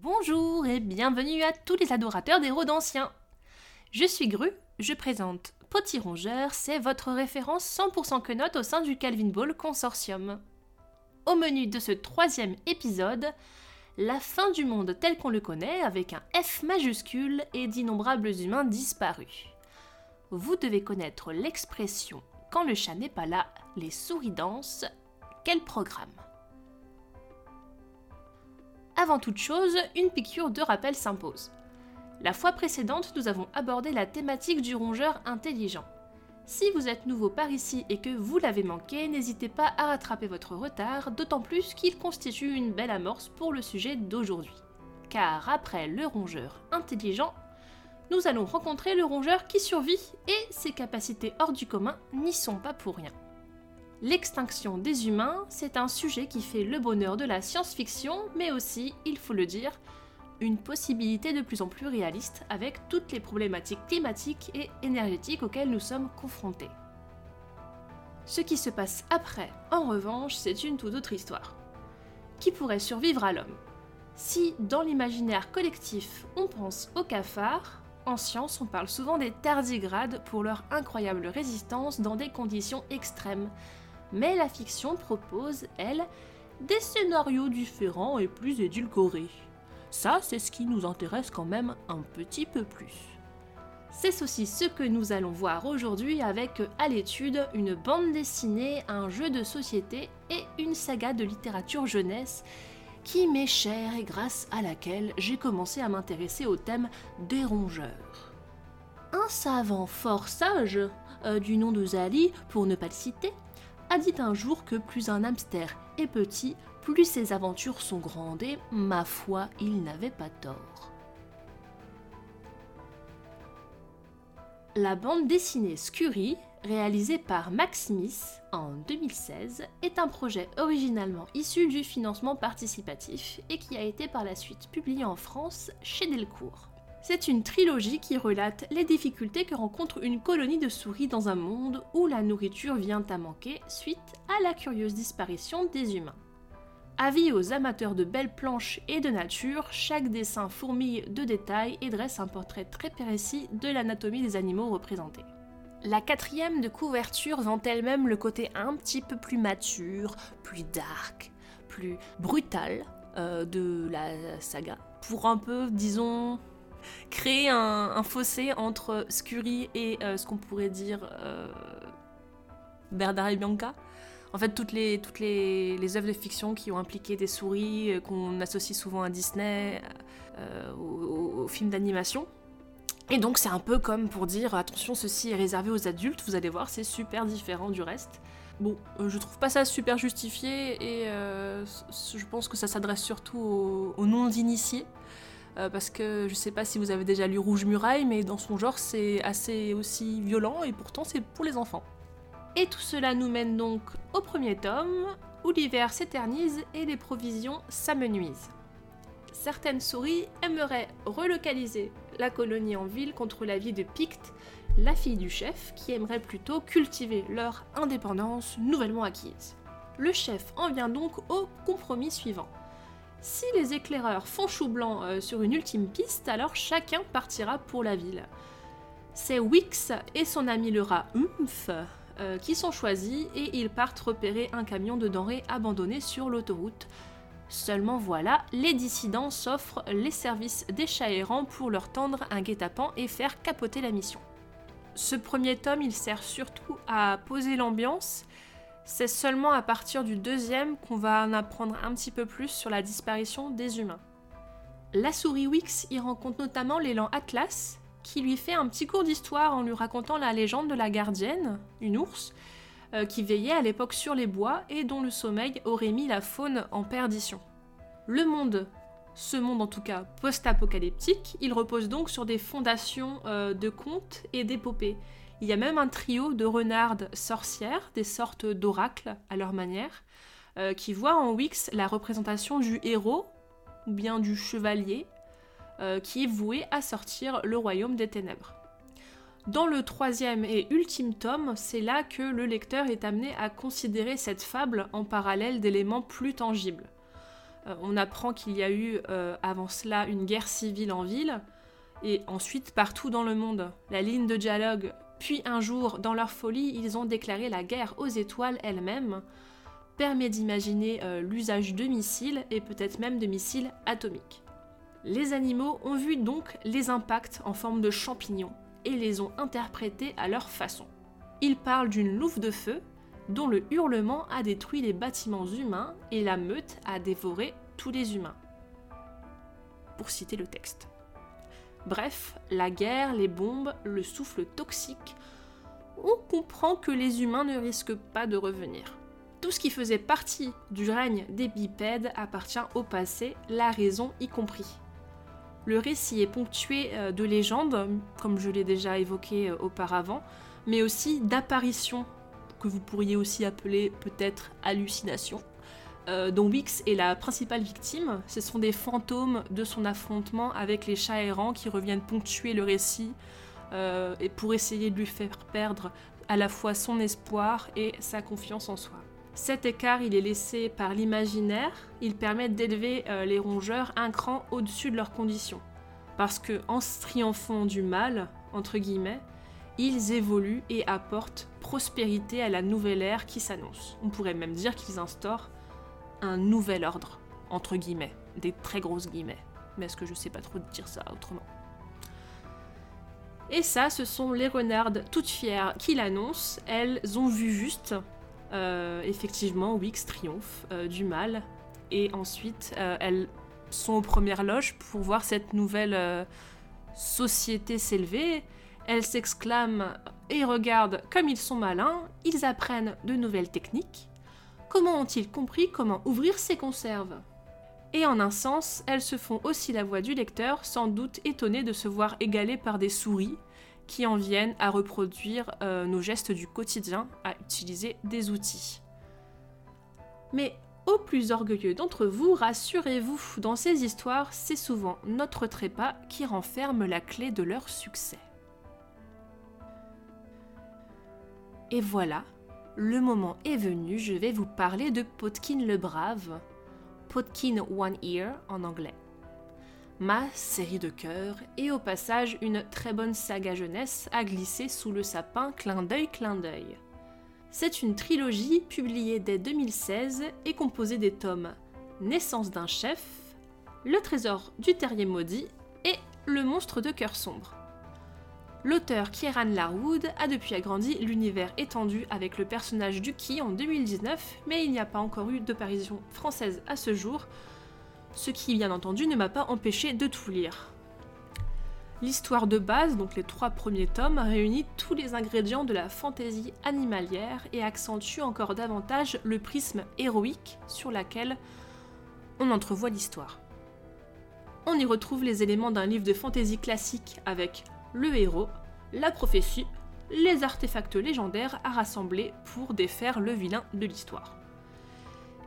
Bonjour et bienvenue à tous les adorateurs des anciens. Je suis Gru, je présente Potirongeur, c'est votre référence 100% que note au sein du Calvin Ball Consortium. Au menu de ce troisième épisode, la fin du monde tel qu'on le connaît avec un F majuscule et d'innombrables humains disparus. Vous devez connaître l'expression quand le chat n'est pas là, les souris dansent. Quel programme Avant toute chose, une piqûre de rappel s'impose. La fois précédente, nous avons abordé la thématique du rongeur intelligent. Si vous êtes nouveau par ici et que vous l'avez manqué, n'hésitez pas à rattraper votre retard, d'autant plus qu'il constitue une belle amorce pour le sujet d'aujourd'hui. Car après le rongeur intelligent, nous allons rencontrer le rongeur qui survit et ses capacités hors du commun n'y sont pas pour rien. L'extinction des humains, c'est un sujet qui fait le bonheur de la science-fiction, mais aussi, il faut le dire, une possibilité de plus en plus réaliste avec toutes les problématiques climatiques et énergétiques auxquelles nous sommes confrontés. Ce qui se passe après, en revanche, c'est une toute autre histoire. Qui pourrait survivre à l'homme? Si, dans l'imaginaire collectif, on pense aux cafards, en science, on parle souvent des tardigrades pour leur incroyable résistance dans des conditions extrêmes. Mais la fiction propose, elle, des scénarios différents et plus édulcorés. Ça, c'est ce qui nous intéresse quand même un petit peu plus. C'est aussi ce que nous allons voir aujourd'hui avec à l'étude une bande dessinée, un jeu de société et une saga de littérature jeunesse qui m'est chère et grâce à laquelle j'ai commencé à m'intéresser au thème des rongeurs. Un savant fort sage, euh, du nom de Zali pour ne pas le citer, a dit un jour que plus un hamster est petit, plus ses aventures sont grandes et, ma foi, il n'avait pas tort. La bande dessinée Scurry réalisé par Max Smith en 2016, est un projet originalement issu du financement participatif et qui a été par la suite publié en France chez Delcourt. C'est une trilogie qui relate les difficultés que rencontre une colonie de souris dans un monde où la nourriture vient à manquer suite à la curieuse disparition des humains. Avis aux amateurs de belles planches et de nature, chaque dessin fourmille de détails et dresse un portrait très précis de l'anatomie des animaux représentés. La quatrième de couverture vend elle-même le côté un petit peu plus mature, plus dark, plus brutal euh, de la saga, pour un peu, disons, créer un, fossé entre Scurry et euh, ce qu'on pourrait dire euh, Bernard et Bianca. En fait, toutes les, œuvres de fiction qui ont impliqué des souris, qu'on associe souvent à Disney, aux films d'animation, et donc c'est un peu comme pour dire attention ceci est réservé aux adultes, vous allez voir c'est super différent du reste. Bon, euh, je trouve pas ça super justifié et euh, je pense que ça s'adresse surtout aux, non-initiés. Euh, parce que je sais pas si vous avez déjà lu Rouge Muraille, mais dans son genre c'est assez aussi violent et pourtant c'est pour les enfants. Et tout cela nous mène donc au premier tome, où l'hiver s'éternise et les provisions s'amenuisent certaines souris aimeraient relocaliser la colonie en ville contre l'avis de Picte, la fille du chef, qui aimerait plutôt cultiver leur indépendance nouvellement acquise. Le chef en vient donc au compromis suivant. Si les éclaireurs font chou blanc euh, sur une ultime piste, alors chacun partira pour la ville. C'est Wix et son ami le rat Umph euh, qui sont choisis et ils partent repérer un camion de denrées abandonné sur l'autoroute, Seulement voilà, les dissidents s'offrent les services des chats errants pour leur tendre un guet-apens et faire capoter la mission. Ce premier tome, il sert surtout à poser l'ambiance. C'est seulement à partir du deuxième qu'on va en apprendre un petit peu plus sur la disparition des humains. La souris Wix y rencontre notamment l'élan Atlas, qui lui fait un petit cours d'histoire en lui racontant la légende de la gardienne, une ours, euh, qui veillait à l'époque sur les bois et dont le sommeil aurait mis la faune en perdition. Le monde, ce monde en tout cas post-apocalyptique, il repose donc sur des fondations euh, de contes et d'épopées. Il y a même un trio de renardes sorcières, des sortes d'oracles à leur manière, euh, qui voient en Wix la représentation du héros ou bien du chevalier qui est voué à sortir le royaume des ténèbres. Dans le troisième et ultime tome, c'est là que le lecteur est amené à considérer cette fable en parallèle d'éléments plus tangibles. Euh, on apprend qu'il y a eu euh, avant cela une guerre civile en ville, et ensuite partout dans le monde. La ligne de dialogue, puis un jour, dans leur folie, ils ont déclaré la guerre aux étoiles elles-mêmes, permet d'imaginer euh, l'usage de missiles et peut-être même de missiles atomiques. Les animaux ont vu donc les impacts en forme de champignons et les ont interprétés à leur façon. Ils parlent d'une louve de feu dont le hurlement a détruit les bâtiments humains et la meute a dévoré tous les humains. Pour citer le texte. Bref, la guerre, les bombes, le souffle toxique, on comprend que les humains ne risquent pas de revenir. Tout ce qui faisait partie du règne des bipèdes appartient au passé, la raison y compris. Le récit est ponctué euh, de légendes, comme je l'ai déjà évoqué euh, auparavant, mais aussi d'apparitions que vous pourriez aussi appeler peut-être hallucinations, euh, dont Wix est la principale victime. Ce sont des fantômes de son affrontement avec les chats errants qui reviennent ponctuer le récit euh, et pour essayer de lui faire perdre à la fois son espoir et sa confiance en soi. Cet écart, il est laissé par l'imaginaire, il permet d'élever euh, les rongeurs un cran au-dessus de leurs conditions. Parce que en se triomphant du mal, entre guillemets, ils évoluent et apportent prospérité à la nouvelle ère qui s'annonce. On pourrait même dire qu'ils instaurent un nouvel ordre, entre guillemets, des très grosses guillemets. Mais est-ce que je sais pas trop dire ça autrement? Et ça, ce sont les renardes toutes fières qui l'annoncent. Elles ont vu juste, euh, effectivement, Wix triomphe euh, du mal. Et ensuite, euh, elles sont aux premières loges pour voir cette nouvelle société s'élever. Elles s'exclament et regardent comme ils sont malins, ils apprennent de nouvelles techniques. Comment ont-ils compris comment ouvrir ces conserves? Et en un sens, elles se font aussi la voix du lecteur, sans doute étonnées de se voir égalées par des souris qui en viennent à reproduire euh, nos gestes du quotidien, à utiliser des outils. Mais aux plus orgueilleux d'entre vous, rassurez-vous, dans ces histoires, c'est souvent notre trépas qui renferme la clé de leur succès. Et voilà, le moment est venu, je vais vous parler de Potkin le Brave, Potkin One Ear en anglais. Ma série de cœur et au passage une très bonne saga jeunesse à glisser sous le sapin clin d'œil clin d'œil. C'est une trilogie publiée dès 2016 et composée des tomes Naissance d'un chef, Le trésor du terrier maudit et Le monstre de cœur sombre. L'auteur Kieran Larwood a depuis agrandi l'univers étendu avec le personnage d'Uki en 2019, mais il n'y a pas encore eu d'apparition française à ce jour, ce qui bien entendu ne m'a pas empêché de tout lire. L'histoire de base, donc les trois premiers tomes, réunit tous les ingrédients de la fantaisie animalière et accentue encore davantage le prisme héroïque sur laquelle on entrevoit l'histoire. On y retrouve les éléments d'un livre de fantaisie classique avec le héros, la prophétie, les artefacts légendaires à rassembler pour défaire le vilain de l'histoire.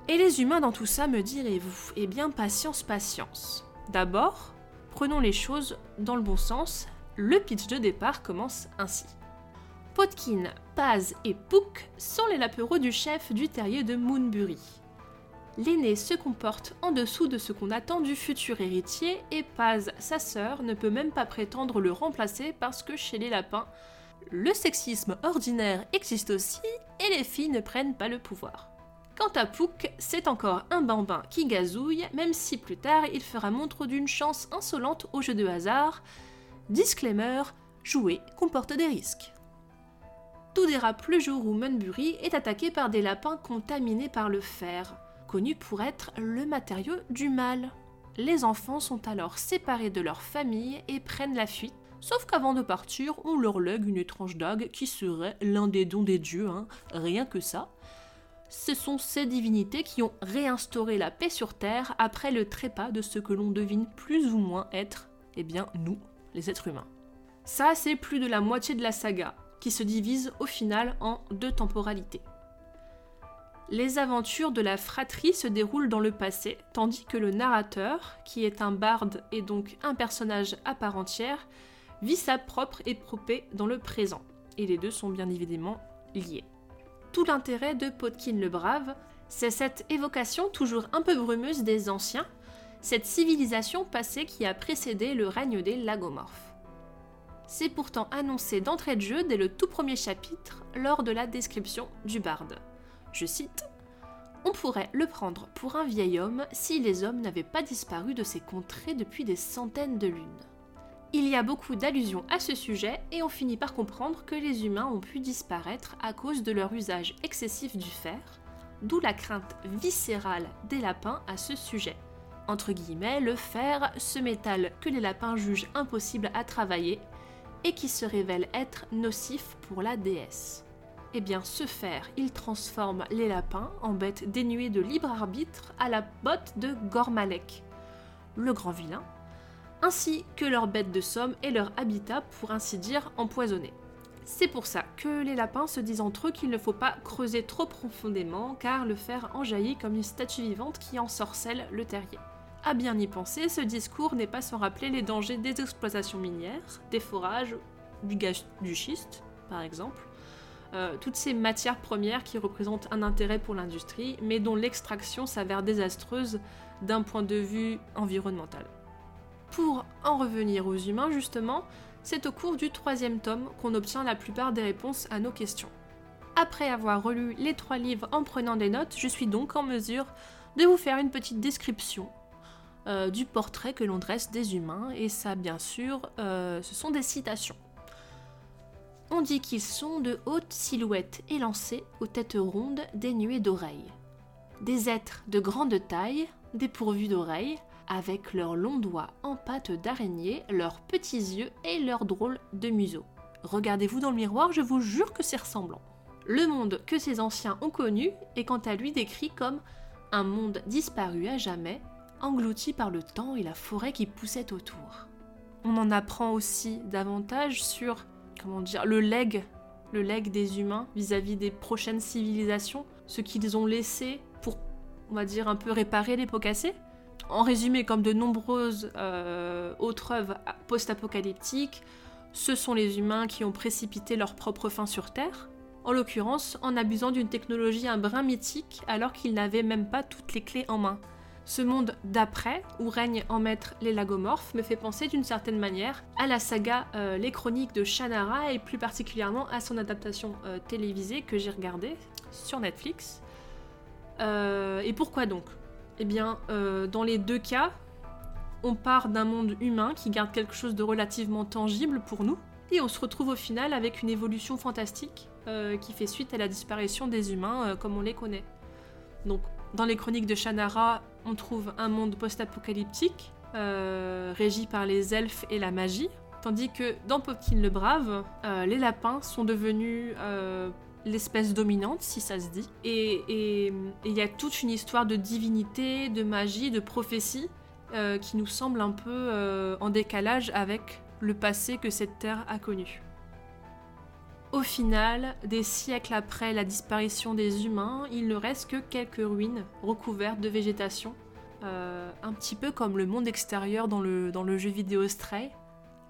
Et les humains dans tout ça, me direz-vous? Eh bien, patience, patience. D'abord, prenons les choses dans le bon sens. Le pitch de départ commence ainsi. Potkin, Paz et Pook sont les lapereaux du chef du terrier de Moonbury l'aîné se comporte en dessous de ce qu'on attend du futur héritier et Paz, sa sœur, ne peut même pas prétendre le remplacer parce que chez les lapins, le sexisme ordinaire existe aussi et les filles ne prennent pas le pouvoir. Quant à Pouk, c'est encore un bambin qui gazouille, même si plus tard il fera montre d'une chance insolente au jeu de hasard. Disclaimer, jouer comporte des risques. Tout dérape le jour où Munbury est attaqué par des lapins contaminés par le fer connu pour être le matériau du mal. Les enfants sont alors séparés de leur famille et prennent la fuite, sauf qu'avant de partir, on leur lègue une étrange dague qui serait l'un des dons des dieux, hein, rien que ça. Ce sont ces divinités qui ont réinstauré la paix sur Terre après le trépas de ce que l'on devine plus ou moins être, eh bien, nous, les êtres humains. Ça, c'est plus de la moitié de la saga, qui se divise au final en deux temporalités les aventures de la fratrie se déroulent dans le passé, tandis que le narrateur, qui est un barde et donc un personnage à part entière, vit sa propre épopée dans le présent. Et les deux sont bien évidemment liés. Tout l'intérêt de Potkin le Brave, C'est cette évocation toujours un peu brumeuse des anciens, cette civilisation passée qui a précédé le règne des lagomorphes. C'est pourtant annoncé d'entrée de jeu dès le tout premier chapitre lors de la description du barde. Je cite On pourrait le prendre pour un vieil homme si les hommes n'avaient pas disparu de ces contrées depuis des centaines de lunes. Il y a beaucoup d'allusions à ce sujet et on finit par comprendre que les humains ont pu disparaître à cause de leur usage excessif du fer, d'où la crainte viscérale des lapins à ce sujet. Entre guillemets, le fer, ce métal que les lapins jugent impossible à travailler et qui se révèle être nocif pour la déesse. Eh bien, ce fer, il transforme les lapins en bêtes dénuées de libre arbitre à la botte de Gormalek, le grand vilain, ainsi que leurs bêtes de somme et leur habitat, pour ainsi dire, empoisonnés. C'est pour ça que les lapins se disent entre eux qu'il ne faut pas creuser trop profondément, car le fer en jaillit comme une statue vivante qui ensorcelle le terrier. À bien y penser, ce discours n'est pas sans rappeler les dangers des exploitations minières, des forages, du gaz du schiste, par exemple, euh, toutes ces matières premières qui représentent un intérêt pour l'industrie, mais dont l'extraction s'avère désastreuse d'un point de vue environnemental. Pour en revenir aux humains, justement, c'est au cours du troisième tome qu'on obtient la plupart des réponses à nos questions. Après avoir relu les trois livres en prenant des notes, je suis donc en mesure de vous faire une petite description euh, du portrait que l'on dresse des humains, et ça bien sûr, euh, ce sont des citations. On dit qu'ils sont de hautes silhouettes élancées, aux têtes rondes, dénuées d'oreilles. Des êtres de grande taille, dépourvus d'oreilles, avec leurs longs doigts en pâte d'araignée, leurs petits yeux et leurs drôles de museau. Regardez-vous dans le miroir, je vous jure que c'est ressemblant. Le monde que ces anciens ont connu est quant à lui décrit comme un monde disparu à jamais, englouti par le temps et la forêt qui poussait autour. On en apprend aussi davantage sur comment dire le leg, le leg des humains vis-à-vis des prochaines civilisations, ce qu'ils ont laissé pour on va dire un peu réparer les pots cassés en résumé, comme de nombreuses euh, autres œuvres post-apocalyptiques, ce sont les humains qui ont précipité leur propre fin sur Terre, en l'occurrence en abusant d'une technologie un brin mythique alors qu'ils n'avaient même pas toutes les clés en main. Ce monde d'après, où règnent en maître les lagomorphes, me fait penser d'une certaine manière à la saga euh, Les Chroniques de Shannara et plus particulièrement à son adaptation euh, télévisée que j'ai regardée sur Netflix. et pourquoi donc? Eh bien, euh, dans les deux cas, on part d'un monde humain qui garde quelque chose de relativement tangible pour nous, et on se retrouve au final avec une évolution fantastique euh, qui fait suite à la disparition des humains euh, comme on les connaît. Donc, dans les chroniques de Shannara, on trouve un monde post-apocalyptique, régi par les elfes et la magie, tandis que dans Popkin le Brave, les lapins sont devenus l'espèce dominante, si ça se dit. Et il y a toute une histoire de divinité, de magie, de prophétie euh, qui nous semble un peu euh, en décalage avec le passé que cette terre a connu. Au final, des siècles après la disparition des humains, il ne reste que quelques ruines recouvertes de végétation, euh, un petit peu comme le monde extérieur dans le, dans le jeu vidéo Stray,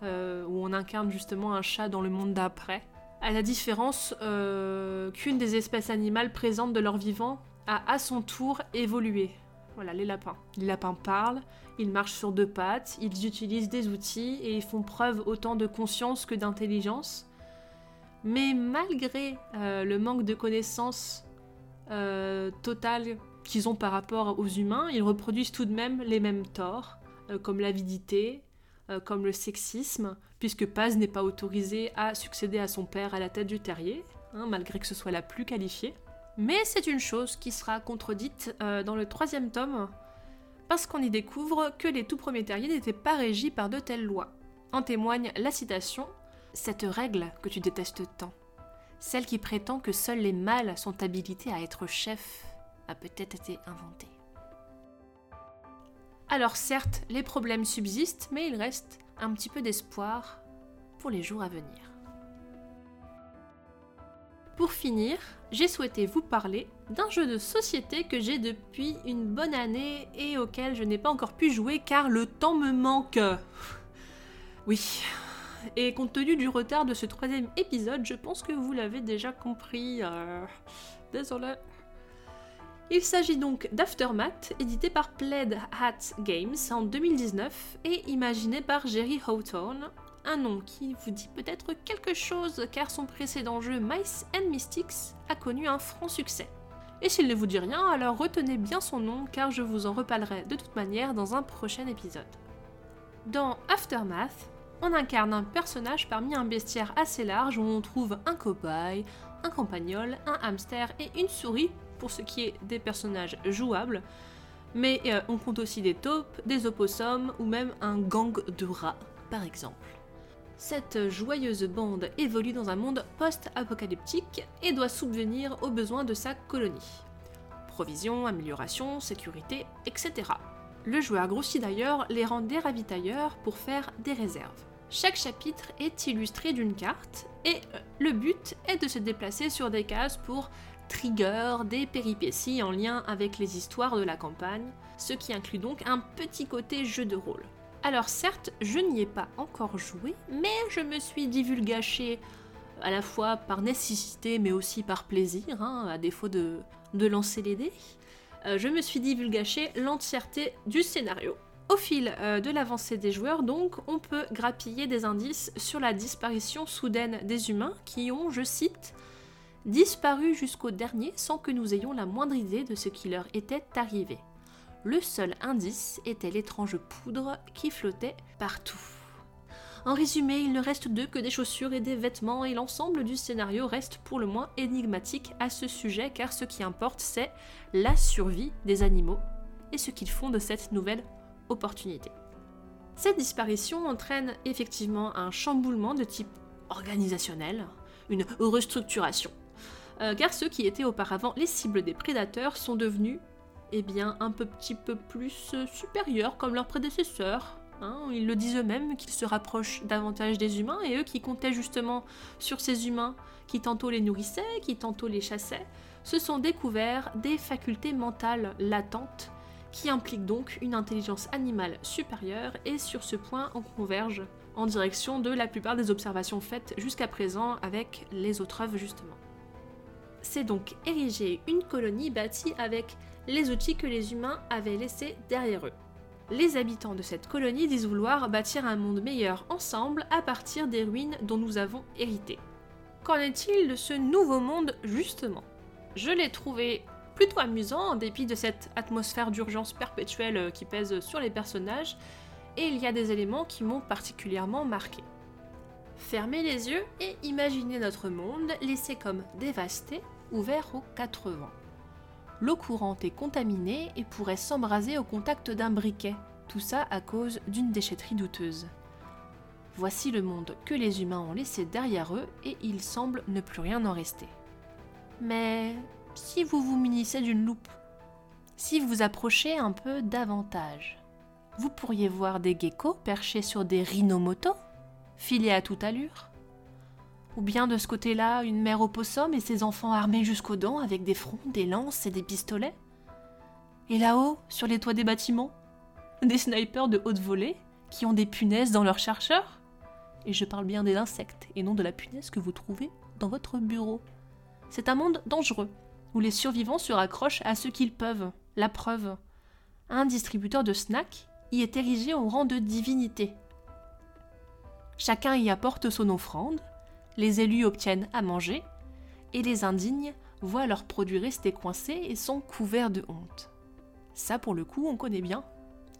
où on incarne justement un chat dans le monde d'après à la différence euh, qu'une des espèces animales présentes de leur vivant a à son tour évolué. Voilà, les lapins. Les lapins parlent, ils marchent sur deux pattes, ils utilisent des outils et ils font preuve autant de conscience que d'intelligence. Mais malgré euh, le manque de connaissances euh, totales qu'ils ont par rapport aux humains, ils reproduisent tout de même les mêmes torts, comme l'avidité, comme le sexisme, puisque Paz n'est pas autorisé à succéder à son père à la tête du terrier, hein, malgré que ce soit la plus qualifiée. Mais c'est une chose qui sera contredite euh, dans le troisième tome, parce qu'on y découvre que les tout premiers terriers n'étaient pas régis par de telles lois. En témoigne la citation Cette règle que tu détestes tant, celle qui prétend que seuls les mâles sont habilités à être chefs, a peut-être été inventée. Alors certes, les problèmes subsistent, mais il reste un petit peu d'espoir pour les jours à venir. Pour finir, j'ai souhaité vous parler d'un jeu de société que j'ai depuis une bonne année et auquel je n'ai pas encore pu jouer car le temps me manque. Oui. Et compte tenu du retard de ce troisième épisode, je pense que vous l'avez déjà compris. Euh, désolé. Il s'agit donc d'Aftermath, édité par Plaid Hat Games en 2019 et imaginé par Jerry Hawthorne, un nom qui vous dit peut-être quelque chose car son précédent jeu Mice and Mystics a connu un franc succès. Et s'il ne vous dit rien, alors retenez bien son nom car je vous en reparlerai de toute manière dans un prochain épisode. Dans Aftermath, on incarne un personnage parmi un bestiaire assez large où on trouve un cobaye, un campagnol, un hamster et une souris pour ce qui est des personnages jouables, mais euh, on compte aussi des taupes, des opossums ou même un gang de rats, par exemple. Cette joyeuse bande évolue dans un monde post-apocalyptique et doit subvenir aux besoins de sa colonie. Provisions, amélioration, sécurité, etc. Le joueur grossit d'ailleurs les rangs des ravitailleurs pour faire des réserves. Chaque chapitre est illustré d'une carte et euh, le but est de se déplacer sur des cases pour trigger des péripéties en lien avec les histoires de la campagne, ce qui inclut donc un petit côté jeu de rôle. Alors certes, je n'y ai pas encore joué, mais je me suis divulgaché à la fois par nécessité mais aussi par plaisir, hein, à défaut de, lancer les dés. Euh, je me suis divulgaché l'entièreté du scénario. Au fil euh, de l'avancée des joueurs, donc, on peut grappiller des indices sur la disparition soudaine des humains qui ont, je cite, disparu jusqu'au dernier sans que nous ayons la moindre idée de ce qui leur était arrivé. Le seul indice était l'étrange poudre qui flottait partout. En résumé, il ne reste d'eux que des chaussures et des vêtements et l'ensemble du scénario reste pour le moins énigmatique à ce sujet car ce qui importe c'est la survie des animaux et ce qu'ils font de cette nouvelle Cette disparition entraîne effectivement un chamboulement de type organisationnel, une restructuration euh, car ceux qui étaient auparavant les cibles des prédateurs sont devenus eh bien, un petit peu plus supérieurs comme leurs prédécesseurs. Hein. ils le disent eux-mêmes qu'ils se rapprochent davantage des humains et eux qui comptaient justement sur ces humains qui tantôt les nourrissaient, qui tantôt les chassaient, se sont découverts des facultés mentales latentes qui impliquent donc une intelligence animale supérieure et sur ce point on converge en direction de la plupart des observations faites jusqu'à présent avec les autres œuvres justement c'est donc ériger une colonie bâtie avec les outils que les humains avaient laissés derrière eux. Les habitants de cette colonie disent vouloir bâtir un monde meilleur ensemble à partir des ruines dont nous avons hérité. Qu'en est-il de ce nouveau monde justement? Je l'ai trouvé plutôt amusant en dépit de cette atmosphère d'urgence perpétuelle qui pèse sur les personnages, et il y a des éléments qui m'ont particulièrement marqué. Fermez les yeux et imaginez notre monde laissé comme dévasté, ouvert aux quatre vents. L'eau courante est contaminée et pourrait s'embraser au contact d'un briquet, tout ça à cause d'une déchetterie douteuse. Voici le monde que les humains ont laissé derrière eux et il semble ne plus rien en rester. Mais si vous vous munissez d'une loupe, si vous approchez un peu davantage, vous pourriez voir des geckos perchés sur des rhinomotos filé à toute allure Ou bien de ce côté-là, une mère opossum et ses enfants armés jusqu'aux dents avec des fronts, des lances et des pistolets. Et là-haut, sur les toits des bâtiments, des snipers de haute volée qui ont des punaises dans leurs chercheurs. Et je parle bien des insectes et non de la punaise que vous trouvez dans votre bureau. C'est un monde dangereux, où les survivants se raccrochent à ce qu'ils peuvent. La preuve. Un distributeur de snacks y est érigé au rang de divinité, Chacun y apporte son offrande, les élus obtiennent à manger, et les indignes voient leurs produits rester coincés et sont couverts de honte. Ça, pour le coup, on connaît bien.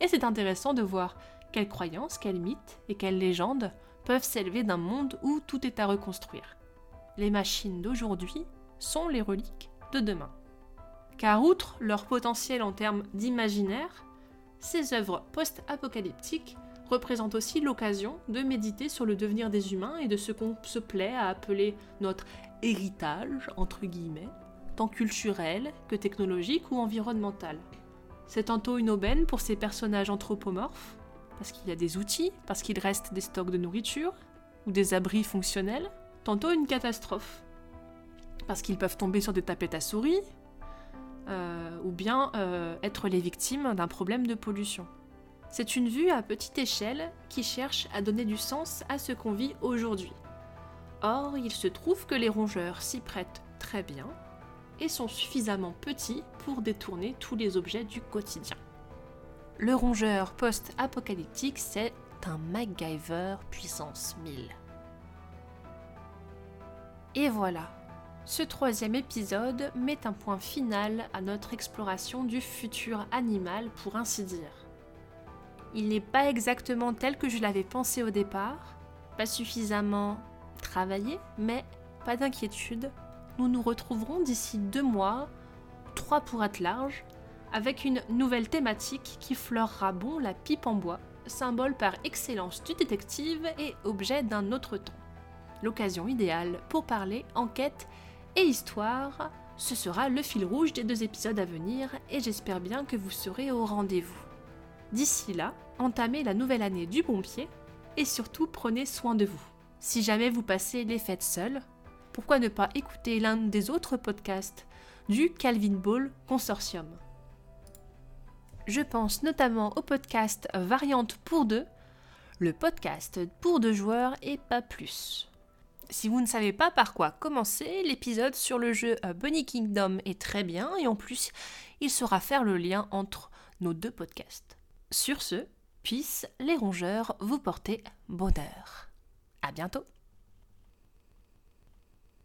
Et c'est intéressant de voir quelles croyances, quels mythes et quelles légendes peuvent s'élever d'un monde où tout est à reconstruire. Les machines d'aujourd'hui sont les reliques de demain. Car outre leur potentiel en termes d'imaginaire, ces œuvres post-apocalyptiques représente aussi l'occasion de méditer sur le devenir des humains et de ce qu'on se plaît à appeler notre héritage, entre guillemets, tant culturel que technologique ou environnemental. C'est tantôt une aubaine pour ces personnages anthropomorphes, parce qu'il y a des outils, parce qu'il reste des stocks de nourriture, ou des abris fonctionnels, tantôt une catastrophe, parce qu'ils peuvent tomber sur des tapettes à souris, euh, ou bien euh, être les victimes d'un problème de pollution. C'est une vue à petite échelle qui cherche à donner du sens à ce qu'on vit aujourd'hui. Or, il se trouve que les rongeurs s'y prêtent très bien, et sont suffisamment petits pour détourner tous les objets du quotidien. Le rongeur post-apocalyptique, c'est un MacGyver puissance 1000. Et voilà, ce troisième épisode met un point final à notre exploration du futur animal, pour ainsi dire. Il n'est pas exactement tel que je l'avais pensé au départ, pas suffisamment travaillé, mais pas d'inquiétude, nous nous retrouverons d'ici deux mois, trois pour être large, avec une nouvelle thématique qui fleurera bon la pipe en bois, symbole par excellence du détective et objet d'un autre temps. L'occasion idéale pour parler enquête et histoire, ce sera le fil rouge des deux épisodes à venir et j'espère bien que vous serez au rendez-vous. D'ici là, entamez la nouvelle année du bon pied et surtout prenez soin de vous. Si jamais vous passez les fêtes seuls, pourquoi ne pas écouter l'un des autres podcasts du Calvin Ball Consortium? Je pense notamment au podcast Variante pour deux, le podcast pour deux joueurs et pas plus. Si vous ne savez pas par quoi commencer, l'épisode sur le jeu euh, Bunny Kingdom est très bien et en plus, il saura faire le lien entre nos deux podcasts. Sur ce, puissent les rongeurs vous porter bonheur. À bientôt!